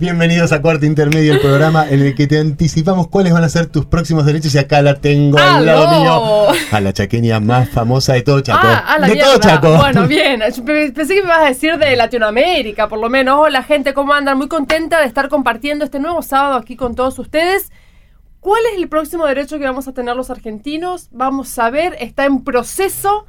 Bienvenidos a Cuarto Intermedio, el programa en el que te anticipamos cuáles van a ser tus próximos derechos. Y acá la tengo al lado mío, a la chaqueña más famosa de todo Chaco. Ah, a la de mierda. todo Chaco. Bueno, bien. Pensé que me ibas a decir de Latinoamérica, por lo menos. Hola, gente, ¿cómo andan? Muy contenta de estar compartiendo este nuevo sábado aquí con todos ustedes. ¿Cuál es el próximo derecho que vamos a tener los argentinos? Vamos a ver, está en proceso.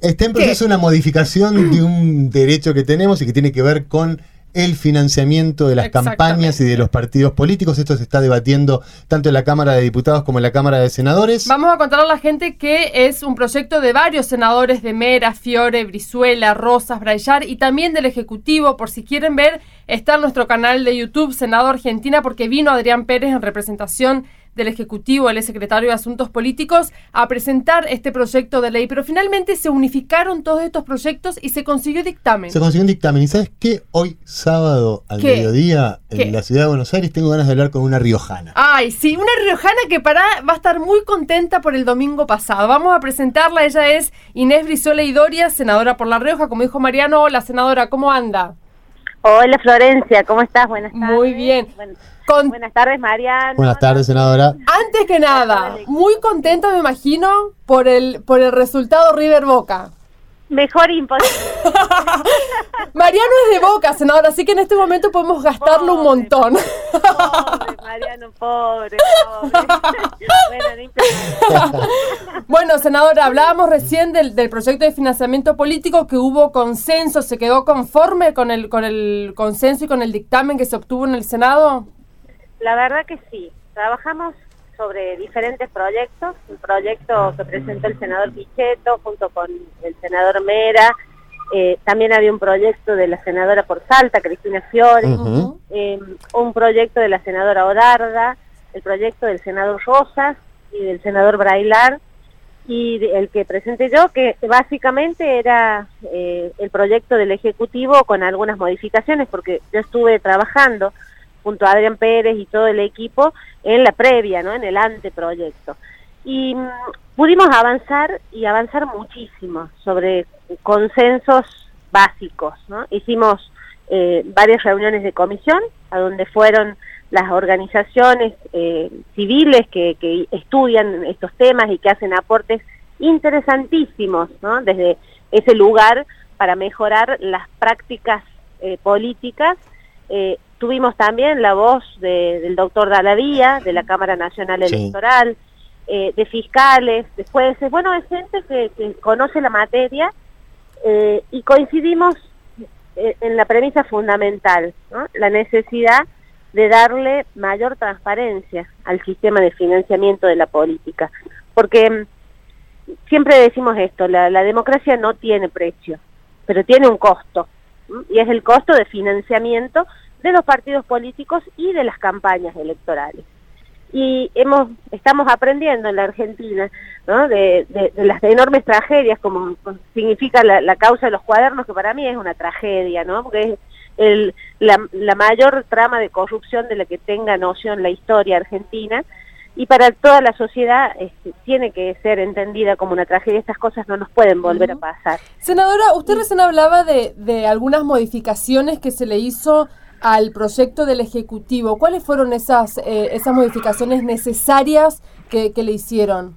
Está en proceso una modificación de un derecho que tenemos y que tiene que ver con el financiamiento de las campañas y de los partidos políticos. Esto se está debatiendo tanto en la Cámara de Diputados como en la Cámara de Senadores. Vamos a contar a la gente que es un proyecto de varios senadores de Mera, Fiore, Brizuela, Rosas, Brayar y también del Ejecutivo. Por si quieren ver, está en nuestro canal de YouTube Senado Argentina porque vino Adrián Pérez en representación del Ejecutivo, el secretario de Asuntos Políticos, a presentar este proyecto de ley. Pero finalmente se unificaron todos estos proyectos y se consiguió dictamen. Se consiguió un dictamen. ¿Y sabes qué? Hoy, sábado al ¿Qué? mediodía, en ¿Qué? la ciudad de Buenos Aires, tengo ganas de hablar con una riojana. Ay, sí, una riojana que para va a estar muy contenta por el domingo pasado. Vamos a presentarla. Ella es Inés Brizuela y Doria, senadora por La Rioja. Como dijo Mariano, hola senadora, ¿cómo anda? Hola Florencia, ¿cómo estás? Buenas tardes. Muy bien. Con- buenas tardes, Mariano. Buenas tardes, senadora. antes que nada, muy contenta me imagino por el por el resultado River Boca. Mejor imposible. Mariano es de Boca, senadora, así que en este momento podemos gastarlo un montón. Pobre, Mariano, pobre, pobre. bueno, no. Bueno, senadora, hablábamos recién del, del proyecto de financiamiento político que hubo consenso, ¿se quedó conforme con el, con el consenso y con el dictamen que se obtuvo en el Senado? La verdad que sí. Trabajamos sobre diferentes proyectos. Un proyecto que presentó el senador Pichetto junto con el senador Mera. Eh, también había un proyecto de la senadora por Salta, Cristina Fiore. Eh, un proyecto de la senadora Odarda, el proyecto del senador Rosas y del senador Brailar, y el que presenté yo, que básicamente era eh, el proyecto del Ejecutivo con algunas modificaciones, porque yo estuve trabajando junto a Adrián Pérez y todo el equipo en la previa, ¿no? en el anteproyecto. Y mm, pudimos avanzar y avanzar muchísimo sobre consensos básicos. ¿no? Hicimos eh, varias reuniones de comisión, a donde fueron las organizaciones eh, civiles que, estudian estos temas y que hacen aportes interesantísimos, ¿no? desde ese lugar para mejorar las prácticas eh, políticas. Tuvimos también la voz de- del doctor Dalavía, de la Cámara Nacional Sí. Electoral, eh, de fiscales, de jueces, bueno, de gente que, que conoce la materia eh, y coincidimos eh, en la premisa fundamental, ¿no? la necesidad de darle mayor transparencia al sistema de financiamiento de la política. Porque mm, siempre decimos esto, la, la democracia no tiene precio, pero tiene un costo, y es el costo de financiamiento de los partidos políticos y de las campañas electorales. Y hemos, estamos aprendiendo en la Argentina ¿no? de, de- de las enormes tragedias, como significa la, la causa de los cuadernos, que para mí es una tragedia, ¿no? porque es el, la, la mayor trama de corrupción de la que tenga noción la historia argentina, y para toda la sociedad este, tiene que ser entendida como una tragedia. Estas cosas no nos pueden volver a pasar. Senadora, usted recién hablaba de, de algunas modificaciones que se le hizo al proyecto del Ejecutivo. ¿Cuáles fueron esas, eh, esas modificaciones necesarias que, que le hicieron?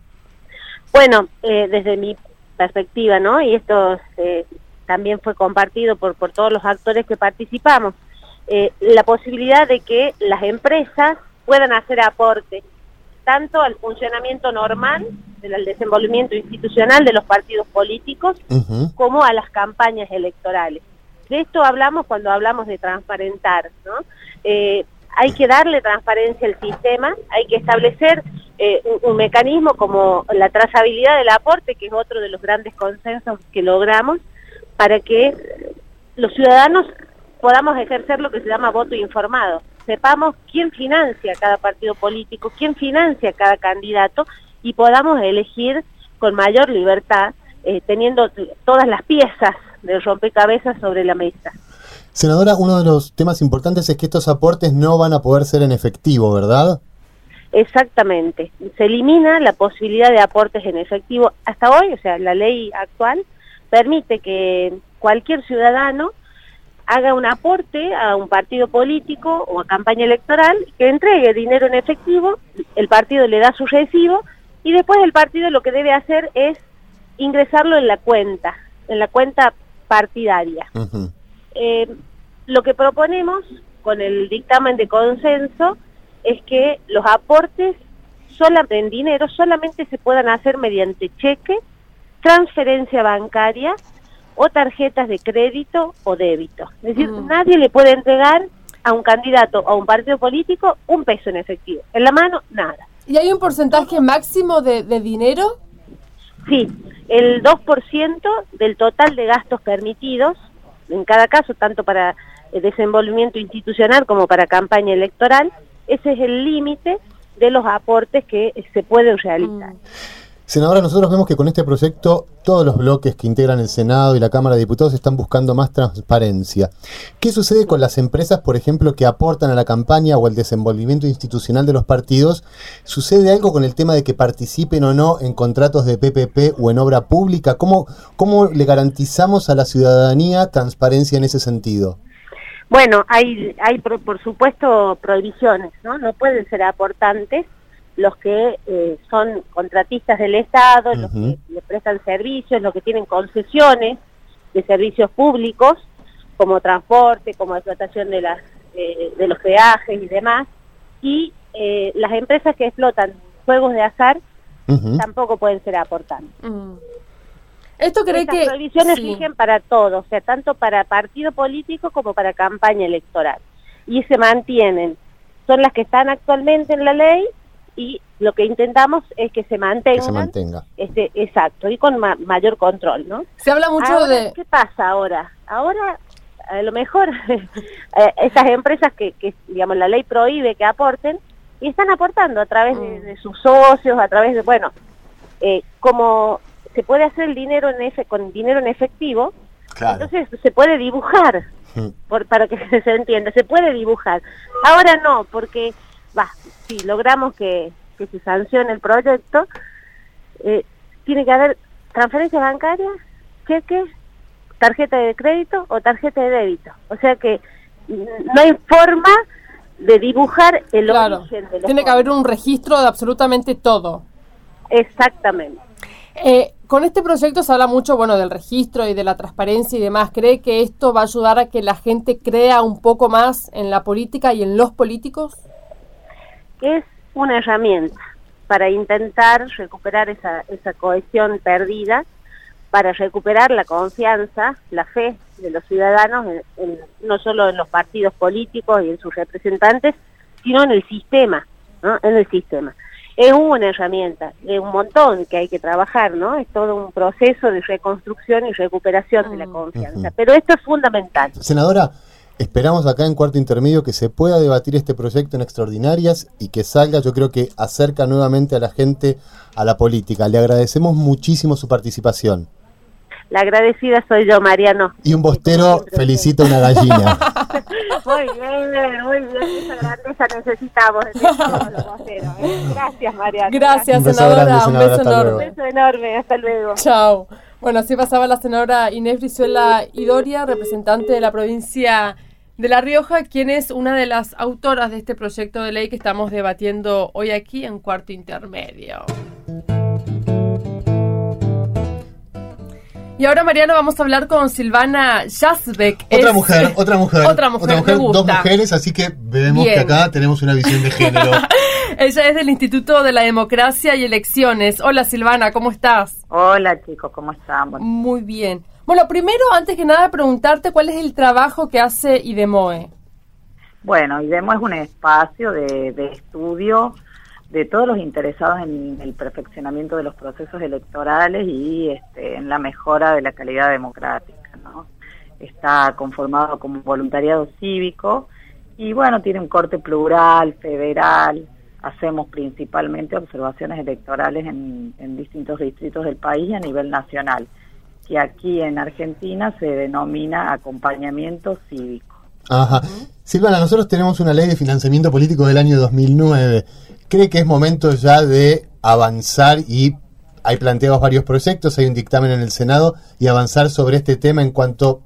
Bueno, eh, desde mi perspectiva, ¿no? Y esto eh, también fue compartido por, por todos los actores que participamos, eh, la posibilidad de que las empresas puedan hacer aporte tanto al funcionamiento normal, del al desenvolvimiento institucional de los partidos políticos, como a las campañas electorales. De esto hablamos cuando hablamos de transparentar, ¿no? Eh, hay que darle transparencia al sistema, hay que establecer eh, un, mecanismo como la trazabilidad del aporte, que es otro de los grandes consensos que logramos, para que los ciudadanos podamos ejercer lo que se llama voto informado. Sepamos quién financia cada partido político, quién financia cada candidato y podamos elegir con mayor libertad, eh, teniendo todas las piezas del rompecabezas sobre la mesa. Senadora, uno de los temas importantes es que estos aportes no van a poder ser en efectivo, ¿verdad? Exactamente. Se elimina la posibilidad de aportes en efectivo. Hasta hoy, o sea, la ley actual permite que cualquier ciudadano haga un aporte a un partido político o a campaña electoral, que entregue dinero en efectivo, el partido le da su recibo y después el partido lo que debe hacer es ingresarlo en la cuenta, en la cuenta partidaria. Eh, lo que proponemos con el dictamen de consenso es que los aportes solamente en dinero solamente se puedan hacer mediante cheque, transferencia bancaria o tarjetas de crédito o débito. Es decir, mm. nadie le puede entregar a un candidato o a un partido político un peso en efectivo. En la mano, nada. ¿Y hay un porcentaje máximo de, de dinero? Sí, el 2% del total de gastos permitidos, en cada caso, tanto para desenvolvimiento institucional como para campaña electoral, ese es el límite de los aportes que se pueden realizar. Mm. Senadora, nosotros vemos que con este proyecto todos los bloques que integran el Senado y la Cámara de Diputados están buscando más transparencia. ¿Qué sucede con las empresas, por ejemplo, que aportan a la campaña o el desenvolvimiento institucional de los partidos? ¿Sucede algo con el tema de que participen o no en contratos de PPP o en obra pública? ¿Cómo, cómo le garantizamos a la ciudadanía transparencia en ese sentido? Bueno, hay, hay por, supuesto prohibiciones, ¿no? No pueden ser aportantes los que eh, son contratistas del Estado, los que le prestan servicios, los que tienen concesiones de servicios públicos, como transporte, como explotación de, las, eh, de los peajes y demás, y eh, las empresas que explotan juegos de azar tampoco pueden ser aportantes. Mm. Esto cree que... Las prohibiciones rigen para todos, o sea, tanto para partido político como para campaña electoral. Y se mantienen. Son las que están actualmente en la ley y lo que intentamos es que se mantengan. Que se mantenga. Este, exacto, y con mayor control, ¿no? Se habla mucho de... ¿Qué pasa ahora? Ahora, a lo mejor, eh, estas empresas que, que, digamos, la ley prohíbe que aporten, y están aportando a través de, mm. de sus socios, a través de, bueno, eh, como se puede hacer el dinero en ese con dinero en efectivo, entonces se puede dibujar, hmm. por, para que se entienda, se puede dibujar. Ahora no, porque, va, si logramos que, que se sancione el proyecto, eh, tiene que haber transferencia bancaria, cheque, tarjeta de crédito o tarjeta de débito. O sea que no hay forma de dibujar el origen de Tiene que haber un registro de absolutamente todo. Exactamente. Eh, con este proyecto se habla mucho, bueno, del registro y de la transparencia y demás. ¿Cree que esto va a ayudar a que la gente crea un poco más en la política y en los políticos? Es una herramienta para intentar recuperar esa, esa cohesión perdida, para recuperar la confianza, la fe de los ciudadanos, no solo en los partidos políticos y en sus representantes, sino en el sistema, ¿no? En el sistema es una herramienta, es un montón que hay que trabajar, ¿no? Es todo un proceso de reconstrucción y recuperación de la confianza, pero esto es fundamental. Senadora, esperamos acá en cuarto intermedio que se pueda debatir este proyecto en extraordinarias y que salga, yo creo que acerca nuevamente a la gente a la política. Le agradecemos muchísimo su participación. La agradecida soy yo, Mariano. Y un bostero felicita una gallina. muy bien, muy bien. Esa grandeza necesitamos ¿eh? Gracias, Mariano. Gracias, senadora. un beso enorme. Un beso enorme. Hasta luego. Chao. Bueno, así pasaba la senadora Inés Brizuela Idoria, representante de la provincia de La Rioja, quien es una de las autoras de este proyecto de ley que estamos debatiendo hoy aquí en Cuarto Intermedio. Y ahora, Mariano, vamos a hablar con Silvana Jasbeck. Otra mujer, otra mujer. Otra mujer, dos mujeres, así que vemos que acá tenemos una visión de género. Ella es del Instituto de la Democracia y Elecciones. Hola, Silvana, ¿cómo estás? Hola, chicos, ¿cómo estamos? Muy bien. Bueno, primero, antes que nada, preguntarte cuál es el trabajo que hace IDEMOE. Bueno, IDEMOE es un espacio de, estudio de todos los interesados en el perfeccionamiento de los procesos electorales y este, en la mejora de la calidad democrática. ¿no? Está conformado como voluntariado cívico y bueno, tiene un corte plural, federal, hacemos principalmente observaciones electorales en distintos distritos del país y a nivel nacional, que aquí en Argentina se denomina acompañamiento cívico. Ajá. Silvana, nosotros tenemos una ley de financiamiento político del año 2009. ¿Cree que es momento ya de avanzar y hay planteados varios proyectos, hay un dictamen en el Senado y avanzar sobre este tema en cuanto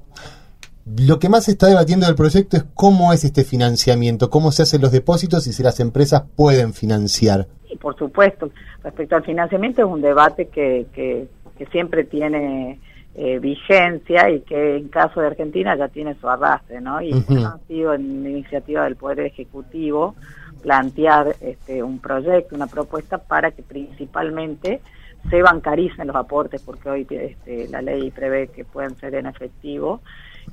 lo que más se está debatiendo del proyecto es cómo es este financiamiento, cómo se hacen los depósitos y si las empresas pueden financiar. Y por supuesto, respecto al financiamiento es un debate que, que, que siempre tiene eh, vigencia y que en caso de Argentina ya tiene su arrastre, ¿no? Y ha sido en iniciativa del Poder Ejecutivo plantear este, un proyecto, una propuesta para que principalmente se bancaricen los aportes, porque hoy este, la ley prevé que pueden ser en efectivo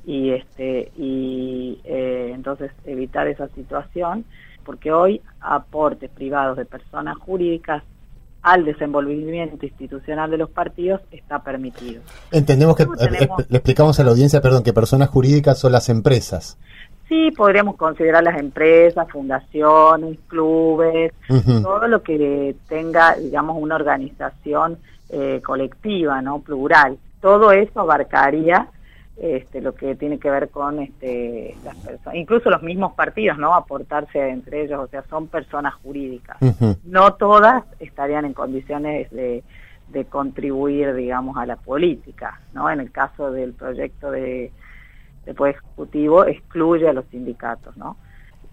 y este y eh, entonces evitar esa situación, porque hoy aportes privados de personas jurídicas al desenvolvimiento institucional de los partidos está permitido. Entendemos que, ¿Cómo tenemos? eh, le explicamos a la audiencia, perdón, que personas jurídicas son las empresas. Sí, podríamos considerar las empresas, fundaciones, clubes, todo lo que tenga, digamos, una organización eh, colectiva, ¿no? Plural. Todo eso abarcaría este, lo que tiene que ver con este, las personas, incluso los mismos partidos, ¿no? Aportarse entre ellos, o sea, son personas jurídicas. No todas estarían en condiciones de, de contribuir, digamos, a la política, ¿no? En el caso del proyecto de, de Poder Ejecutivo, excluye a los sindicatos, ¿no?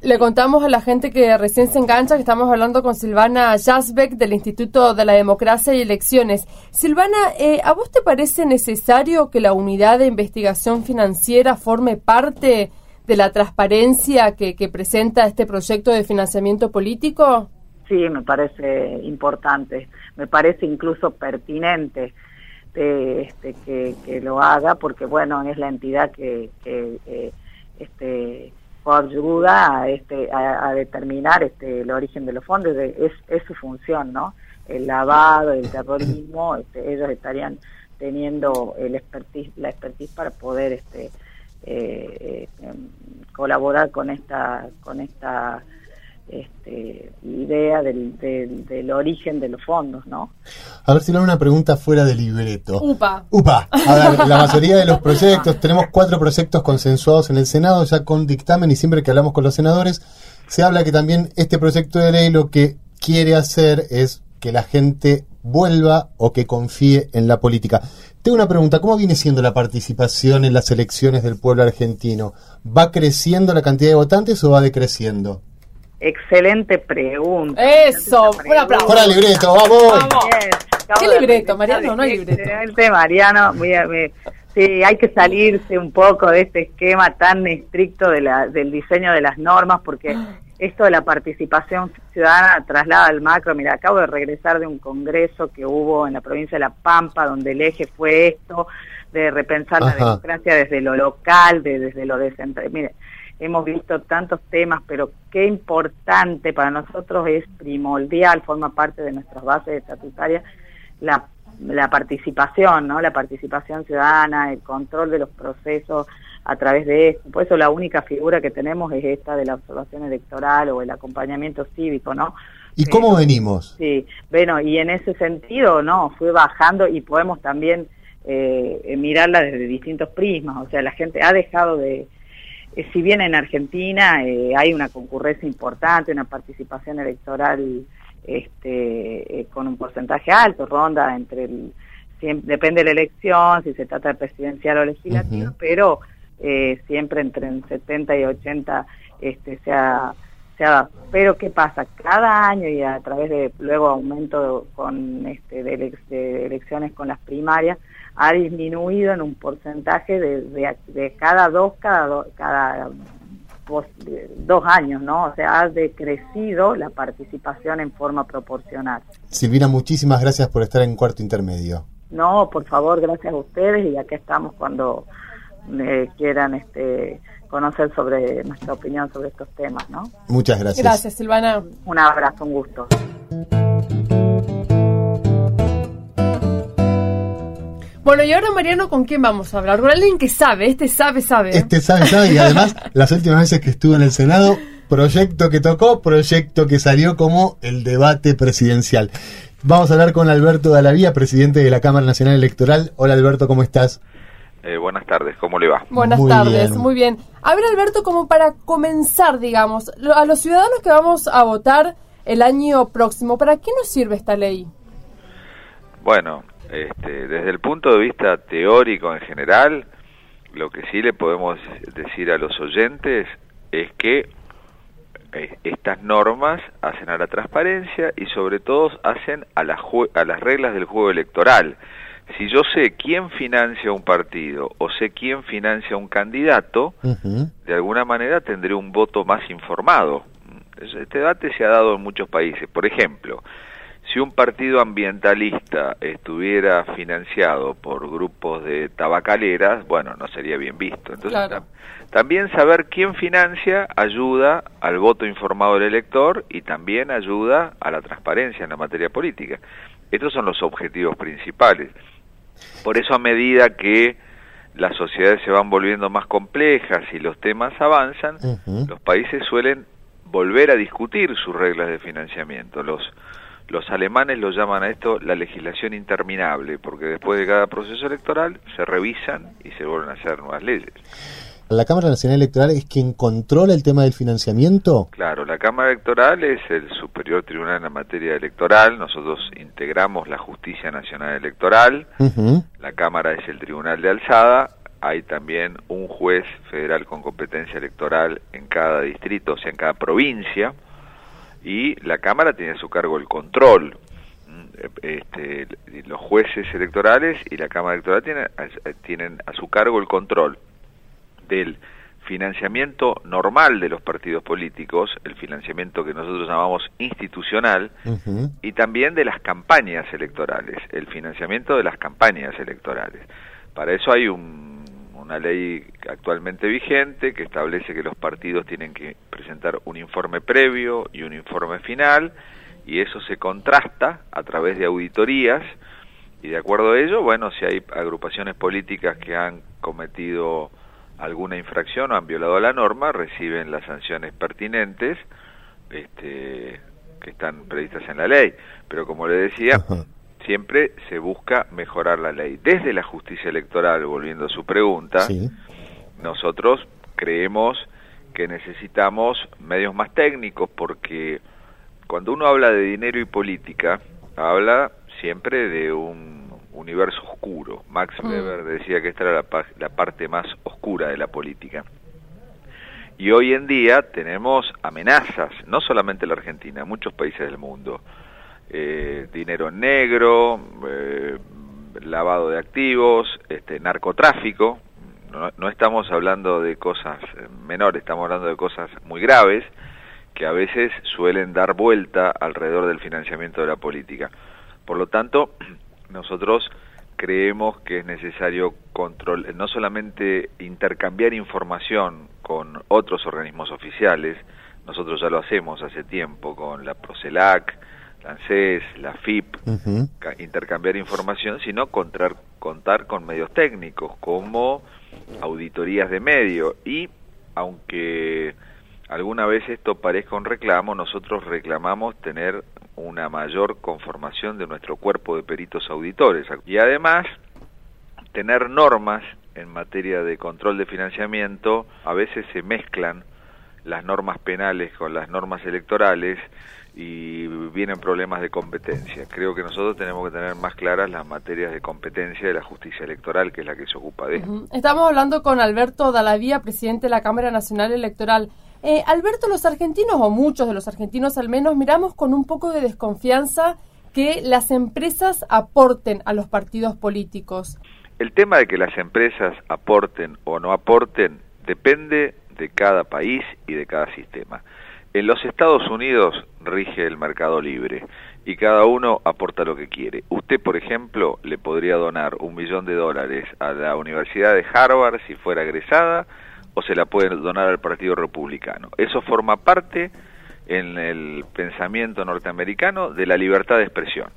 Le contamos a la gente que recién se engancha que estamos hablando con Silvana Jasbeck del Instituto de la Democracia y Elecciones. Silvana, eh, ¿a vos te parece necesario que la unidad de investigación financiera forme parte de la transparencia que, que presenta este proyecto de financiamiento político? Sí, me parece importante, me parece incluso pertinente eh, este, que, que lo haga, porque bueno, es la entidad que, que eh, este, ayuda a, este, a, a determinar este, el origen de los fondos, de- es, es su función, ¿no? El lavado, el terrorismo, este, ellos estarían teniendo el expertise, la expertise para poder este, eh, eh, em, colaborar con esta, con esta este, idea del, del, del origen de los fondos, ¿no? A ver si le hago una pregunta fuera de libreto. UPA. Upa, a ver, la mayoría de los proyectos, tenemos cuatro proyectos consensuados en el Senado, ya con dictamen y siempre que hablamos con los senadores, se habla que también este proyecto de ley lo que quiere hacer es que la gente vuelva o que confíe en la política. Tengo una pregunta, ¿cómo viene siendo la participación en las elecciones del pueblo argentino? ¿Va creciendo la cantidad de votantes o va decreciendo? Excelente pregunta. Eso, Excelente un aplauso. Fuera libreto, vamos. Vamos. Bien, acabo ¿Qué libreto, Mariano? No hay libreto. Excelente, Mariano. Me- sí, hay que salirse un poco de este esquema tan estricto de la, del diseño de las normas, porque esto de la participación ciudadana traslada al macro. Mira, acabo de regresar de un congreso que hubo en la provincia de La Pampa, donde el eje fue esto, de repensar la democracia desde lo local, de, desde lo descentralizado. Mire, hemos visto tantos temas, pero qué importante para nosotros es primordial, forma parte de nuestras bases estatutarias, la, la participación, ¿no? La participación ciudadana, el control de los procesos a través de esto. Por eso la única figura que tenemos es esta de la observación electoral o el acompañamiento cívico, ¿no? ¿Y cómo venimos? Sí, bueno, y en ese sentido, no, fue bajando y podemos también eh, mirarla desde distintos prismas, o sea, la gente ha dejado de, eh, si bien en Argentina eh, hay una concurrencia importante, una participación electoral este, eh, con un porcentaje alto, ronda entre el, depende de la elección, si se trata de presidencial o legislativo, Ujú. pero eh, siempre entre el 70 y 80 este, se ha se ha. Pero ¿qué pasa? Cada año y a través de luego aumento con este de elecciones con las primarias ha disminuido en un porcentaje de, de, de cada dos cada do- cada de- dos años, ¿no? O sea, ha decrecido la participación en forma proporcional. Silvina, muchísimas gracias por estar en cuarto intermedio. No, por favor, gracias a ustedes y acá estamos cuando eh, quieran este conocer sobre nuestra opinión sobre estos temas, ¿no? Muchas gracias. Gracias, Silvana. Un abrazo, un gusto. Bueno, y ahora, Mariano, ¿con quién vamos a hablar? Con alguien que sabe, este sabe, sabe. Este sabe, sabe, y además las últimas veces que estuvo en el Senado proyecto que tocó, proyecto que salió como el debate presidencial. Vamos a hablar con Alberto Dalavía, presidente de la Cámara Nacional Electoral. Hola Alberto, ¿cómo estás? Eh, buenas tardes, ¿cómo le va? Buenas Muy tardes, bien. muy bien. A ver, Alberto, como para comenzar, digamos, lo- a los ciudadanos que vamos a votar el año próximo, ¿para qué nos sirve esta ley? Bueno, este, desde el punto de vista teórico en general, lo que sí le podemos decir a los oyentes es que eh, estas normas hacen a la transparencia y sobre todo hacen a, la a las reglas del juego electoral. Si yo sé quién financia un partido o sé quién financia un candidato, de alguna manera tendré un voto más informado. Este debate se ha dado en muchos países. Por ejemplo, si un partido ambientalista estuviera financiado por grupos de tabacaleras, bueno, no sería bien visto. Entonces, Claro. tam- también saber quién financia ayuda al voto informado del elector y también ayuda a la transparencia en la materia política. Estos son los objetivos principales. Por eso a medida que las sociedades se van volviendo más complejas y los temas avanzan, los países suelen volver a discutir sus reglas de financiamiento. Los, los alemanes lo llaman a esto la legislación interminable, porque después de cada proceso electoral se revisan y se vuelven a hacer nuevas leyes. ¿La Cámara Nacional Electoral es quien controla el tema del financiamiento? Claro, la Cámara Electoral es el superior tribunal en la materia electoral, nosotros integramos la Justicia Nacional Electoral, la Cámara es el tribunal de alzada, hay también un juez federal con competencia electoral en cada distrito, o sea, en cada provincia, y la Cámara tiene a su cargo el control. Este, los jueces electorales y la Cámara Electoral tienen, a- tienen a su cargo el control del financiamiento normal de los partidos políticos, el financiamiento que nosotros llamamos institucional, y también de las campañas electorales, el financiamiento de las campañas electorales. Para eso hay un- una ley actualmente vigente que establece que los partidos tienen que presentar un informe previo y un informe final, y eso se contrasta a través de auditorías, y de acuerdo a ello, bueno, si hay agrupaciones políticas que han cometido alguna infracción o han violado la norma, reciben las sanciones pertinentes este, que están previstas en la ley. Pero como le decía. Siempre se busca mejorar la ley. Desde la justicia electoral, volviendo a su pregunta, Sí. nosotros creemos que necesitamos medios más técnicos porque cuando uno habla de dinero y política, habla siempre de un universo oscuro. Max Mm. Weber decía que esta era la, pa- la parte más oscura de la política. Y hoy en día tenemos amenazas, no solamente en la Argentina, en muchos países del mundo. Eh, dinero negro, eh, lavado de activos, este, narcotráfico. No, no estamos hablando de cosas menores, estamos hablando de cosas muy graves que a veces suelen dar vuelta alrededor del financiamiento de la política. Por lo tanto, nosotros creemos que es necesario control, no solamente intercambiar información con otros organismos oficiales, nosotros ya lo hacemos hace tiempo con la Procelac, la ANSES, la FIP, intercambiar información, sino contar, contar con medios técnicos como auditorías de medio. Y aunque alguna vez esto parezca un reclamo, nosotros reclamamos tener una mayor conformación de nuestro cuerpo de peritos auditores. Y además tener normas en materia de control de financiamiento, a veces se mezclan las normas penales con las normas electorales y vienen problemas de competencia. Creo que nosotros tenemos que tener más claras las materias de competencia de la justicia electoral, que es la que se ocupa de esto. Ujú. Estamos hablando con Alberto Dalavía, presidente de la Cámara Nacional Electoral. Eh, Alberto, los argentinos, o muchos de los argentinos al menos, miramos con un poco de desconfianza que las empresas aporten a los partidos políticos. El tema de que las empresas aporten o no aporten depende de cada país y de cada sistema. En los Estados Unidos rige el mercado libre y cada uno aporta lo que quiere. Usted, por ejemplo, le podría donar un millón de dólares a la Universidad de Harvard si fuera egresada o se la puede donar al Partido Republicano. Eso forma parte en el pensamiento norteamericano de la libertad de expresión.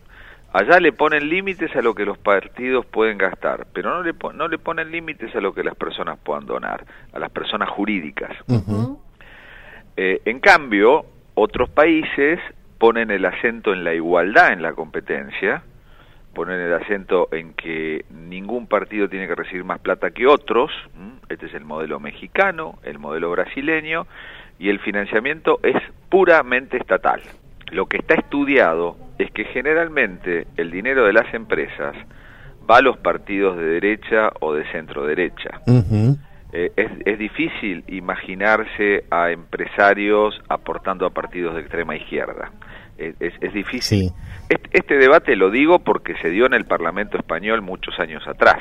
Allá le ponen límites a lo que los partidos pueden gastar, pero no le, no le ponen límites a lo que las personas puedan donar, a las personas jurídicas. Eh, en cambio, otros países ponen el acento en la igualdad en la competencia, ponen el acento en que ningún partido tiene que recibir más plata que otros, este es el modelo mexicano, el modelo brasileño, y el financiamiento es puramente estatal. Lo que está estudiado es que generalmente el dinero de las empresas va a los partidos de derecha o de centro derecha. Eh, es, es, difícil imaginarse a empresarios aportando a partidos de extrema izquierda. Es, es, difícil. Este, este, debate lo digo porque se dio en el Parlamento español muchos años atrás.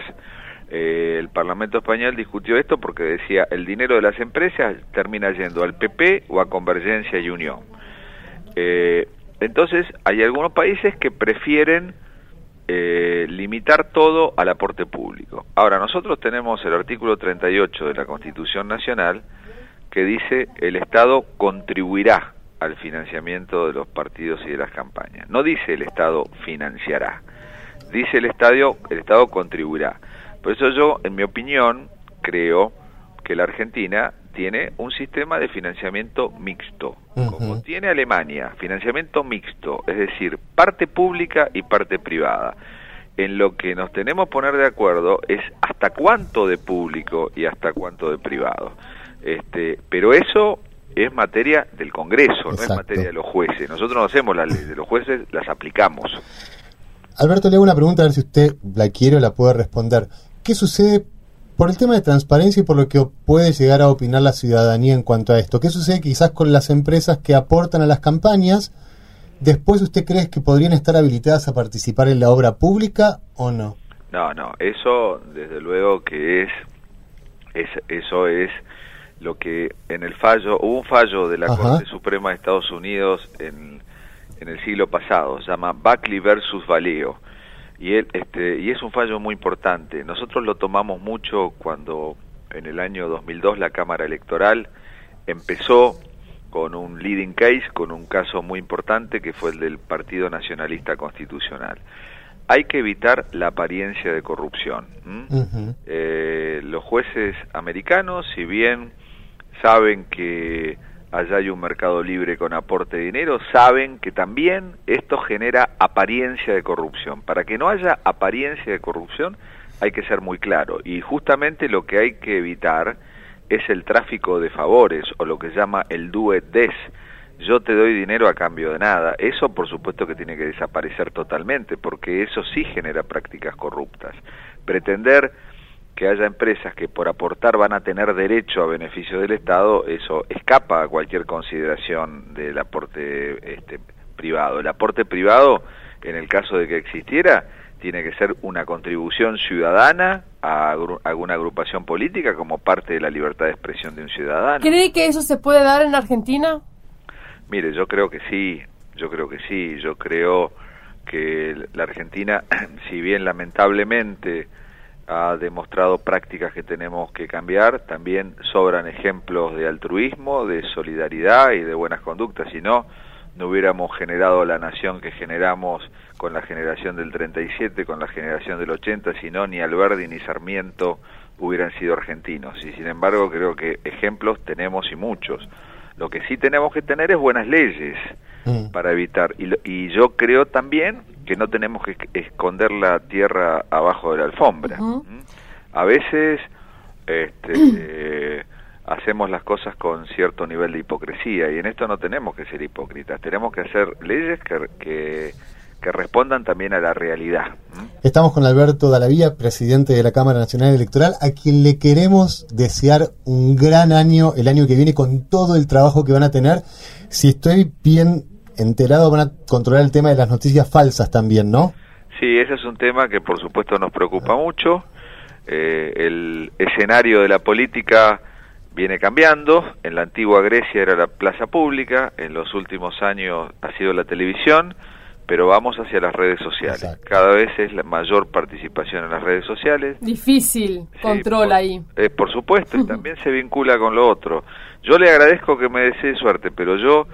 Eh, el Parlamento español discutió esto porque decía el dinero de las empresas termina yendo al PP o a Convergencia y Unión. Eh, entonces hay algunos países que prefieren eh, limitar todo al aporte público. Ahora, nosotros tenemos el artículo 38 de la Constitución Nacional que dice el Estado contribuirá al financiamiento de los partidos y de las campañas. No dice el Estado financiará, dice el Estado, el Estado contribuirá. Por eso yo, en mi opinión, creo que la Argentina tiene un sistema de financiamiento mixto, como tiene Alemania, financiamiento mixto, es decir, parte pública y parte privada. En lo que nos tenemos que poner de acuerdo es hasta cuánto de público y hasta cuánto de privado. Este, pero eso es materia del Congreso, no es materia de los jueces. Nosotros no hacemos las leyes de los jueces, las aplicamos. Alberto, le hago una pregunta a ver si usted la quiere o la puede responder. ¿Qué sucede por el tema de transparencia y por lo que puede llegar a opinar la ciudadanía en cuanto a esto. ¿Qué sucede quizás con las empresas que aportan a las campañas? Después, ¿usted cree que podrían estar habilitadas a participar en la obra pública o no? No, no, eso desde luego que es, es eso es lo que en el fallo, hubo un fallo de la Corte Suprema de Estados Unidos en, en el siglo pasado, se llama Buckley versus Valeo y él este y es un fallo muy importante. Nosotros lo tomamos mucho cuando en el año 2002 la Cámara Electoral empezó con un leading case con un caso muy importante que fue el del Partido Nacionalista Constitucional. Hay que evitar la apariencia de corrupción eh, los jueces americanos si bien saben que allá hay un mercado libre con aporte de dinero, saben que también esto genera apariencia de corrupción. Para que no haya apariencia de corrupción hay que ser muy claro y justamente lo que hay que evitar es el tráfico de favores o lo que llama el do et des. Yo te doy dinero a cambio de nada. Eso por supuesto que tiene que desaparecer totalmente porque eso sí genera prácticas corruptas. Pretender que haya empresas que por aportar van a tener derecho a beneficio del Estado, eso escapa a cualquier consideración del aporte este, privado. El aporte privado, en el caso de que existiera, tiene que ser una contribución ciudadana a alguna agrupación política como parte de la libertad de expresión de un ciudadano. ¿Cree que eso se puede dar en Argentina? Mire, yo creo que sí, yo creo que sí, yo creo que la Argentina, si bien lamentablemente ha demostrado prácticas que tenemos que cambiar, también sobran ejemplos de altruismo, de solidaridad y de buenas conductas, si no, no hubiéramos generado la nación que generamos con la generación del 37, con la generación del 80, si no, ni Alberdi ni Sarmiento hubieran sido argentinos. Y sin embargo, creo que ejemplos tenemos y muchos. Lo que sí tenemos que tener es buenas leyes mm. para evitar. Y, y yo creo también que no tenemos que esconder la tierra abajo de la alfombra. A veces este, hacemos las cosas con cierto nivel de hipocresía y en esto no tenemos que ser hipócritas, tenemos que hacer leyes que, que, respondan también a la realidad. Estamos con Alberto Dalavía, presidente de la Cámara Nacional Electoral, a quien le queremos desear un gran año el año que viene con todo el trabajo que van a tener. Si estoy bien enterado van a controlar el tema de las noticias falsas también, ¿no? Sí, ese es un tema que por supuesto nos preocupa mucho. Eh, el escenario de la política viene cambiando. En la antigua Grecia era la plaza pública, en los últimos años ha sido la televisión, pero vamos hacia las redes sociales. Cada vez es la mayor participación en las redes sociales. Difícil control ahí. Eh, por supuesto, y también se vincula con lo otro. Yo le agradezco que me desee suerte, pero yo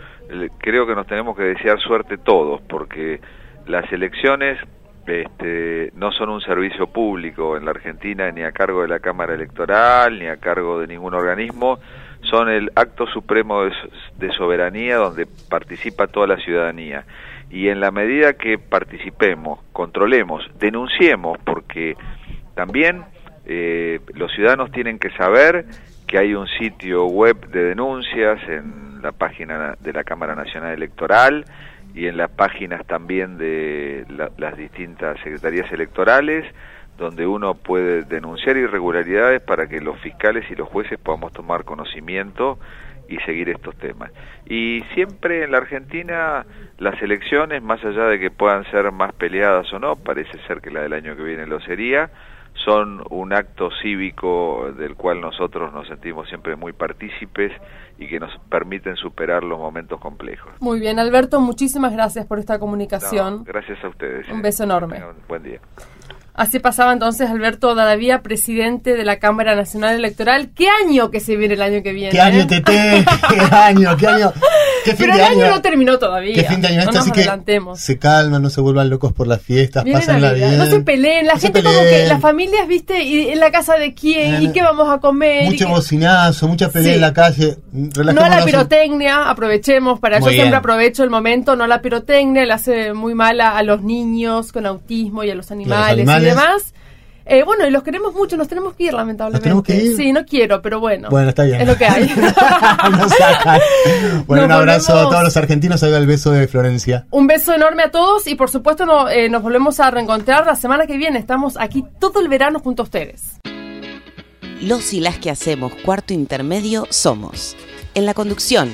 creo que nos tenemos que desear suerte todos, porque las elecciones este, no son un servicio público en la Argentina ni a cargo de la Cámara Electoral ni a cargo de ningún organismo, son el acto supremo de, de soberanía donde participa toda la ciudadanía. Y en la medida que participemos, controlemos, denunciemos, porque también eh, los ciudadanos tienen que saber que hay un sitio web de denuncias en la página de la Cámara Nacional Electoral y en las páginas también de la- las distintas secretarías electorales donde uno puede denunciar irregularidades para que los fiscales y los jueces podamos tomar conocimiento y seguir estos temas. Y siempre en la Argentina las elecciones, más allá de que puedan ser más peleadas o no, parece ser que la del año que viene lo sería, son un acto cívico del cual nosotros nos sentimos siempre muy partícipes y que nos permiten superar los momentos complejos. Muy bien, Alberto, muchísimas gracias por esta comunicación. No, gracias a ustedes. Un eh. beso enorme. Buen día. Así pasaba entonces Alberto Dadavía, presidente de la Cámara Nacional Electoral. ¿Qué año que se viene el año que viene? ¿Qué año, eh? Tete? ¿Qué año? ¿Qué año? ¿Qué fin Pero de el año año? no terminó todavía. ¿Qué fin de año no este? nos Así que adelantemos. se calman, no se vuelvan locos por las fiestas, Viene pásenla Navidad. bien. No se peleen, la No gente como que peleen. las familias, viste, y en la casa de quién, y qué vamos a comer. Mucho qué- bocinazo, mucha pelea Sí. en la calle. No a la pirotecnia, aprovechemos, para Muy yo siempre bien. aprovecho el momento, no a la pirotecnia, le hace muy mal a, a los niños con autismo y a los animales, animales. Y demás. Eh, bueno, y los queremos mucho, nos tenemos que ir lamentablemente. tenemos que ir? Sí, no quiero, pero bueno. Bueno, está bien. Es lo que hay. Nos sacan. Bueno, Nos un abrazo a todos los argentinos. Ahí va el beso de Florencia. Un beso enorme a todos y por supuesto no, eh, nos volvemos a reencontrar la semana que viene. Estamos aquí todo el verano junto a ustedes. Los y las que hacemos cuarto intermedio somos. En la conducción,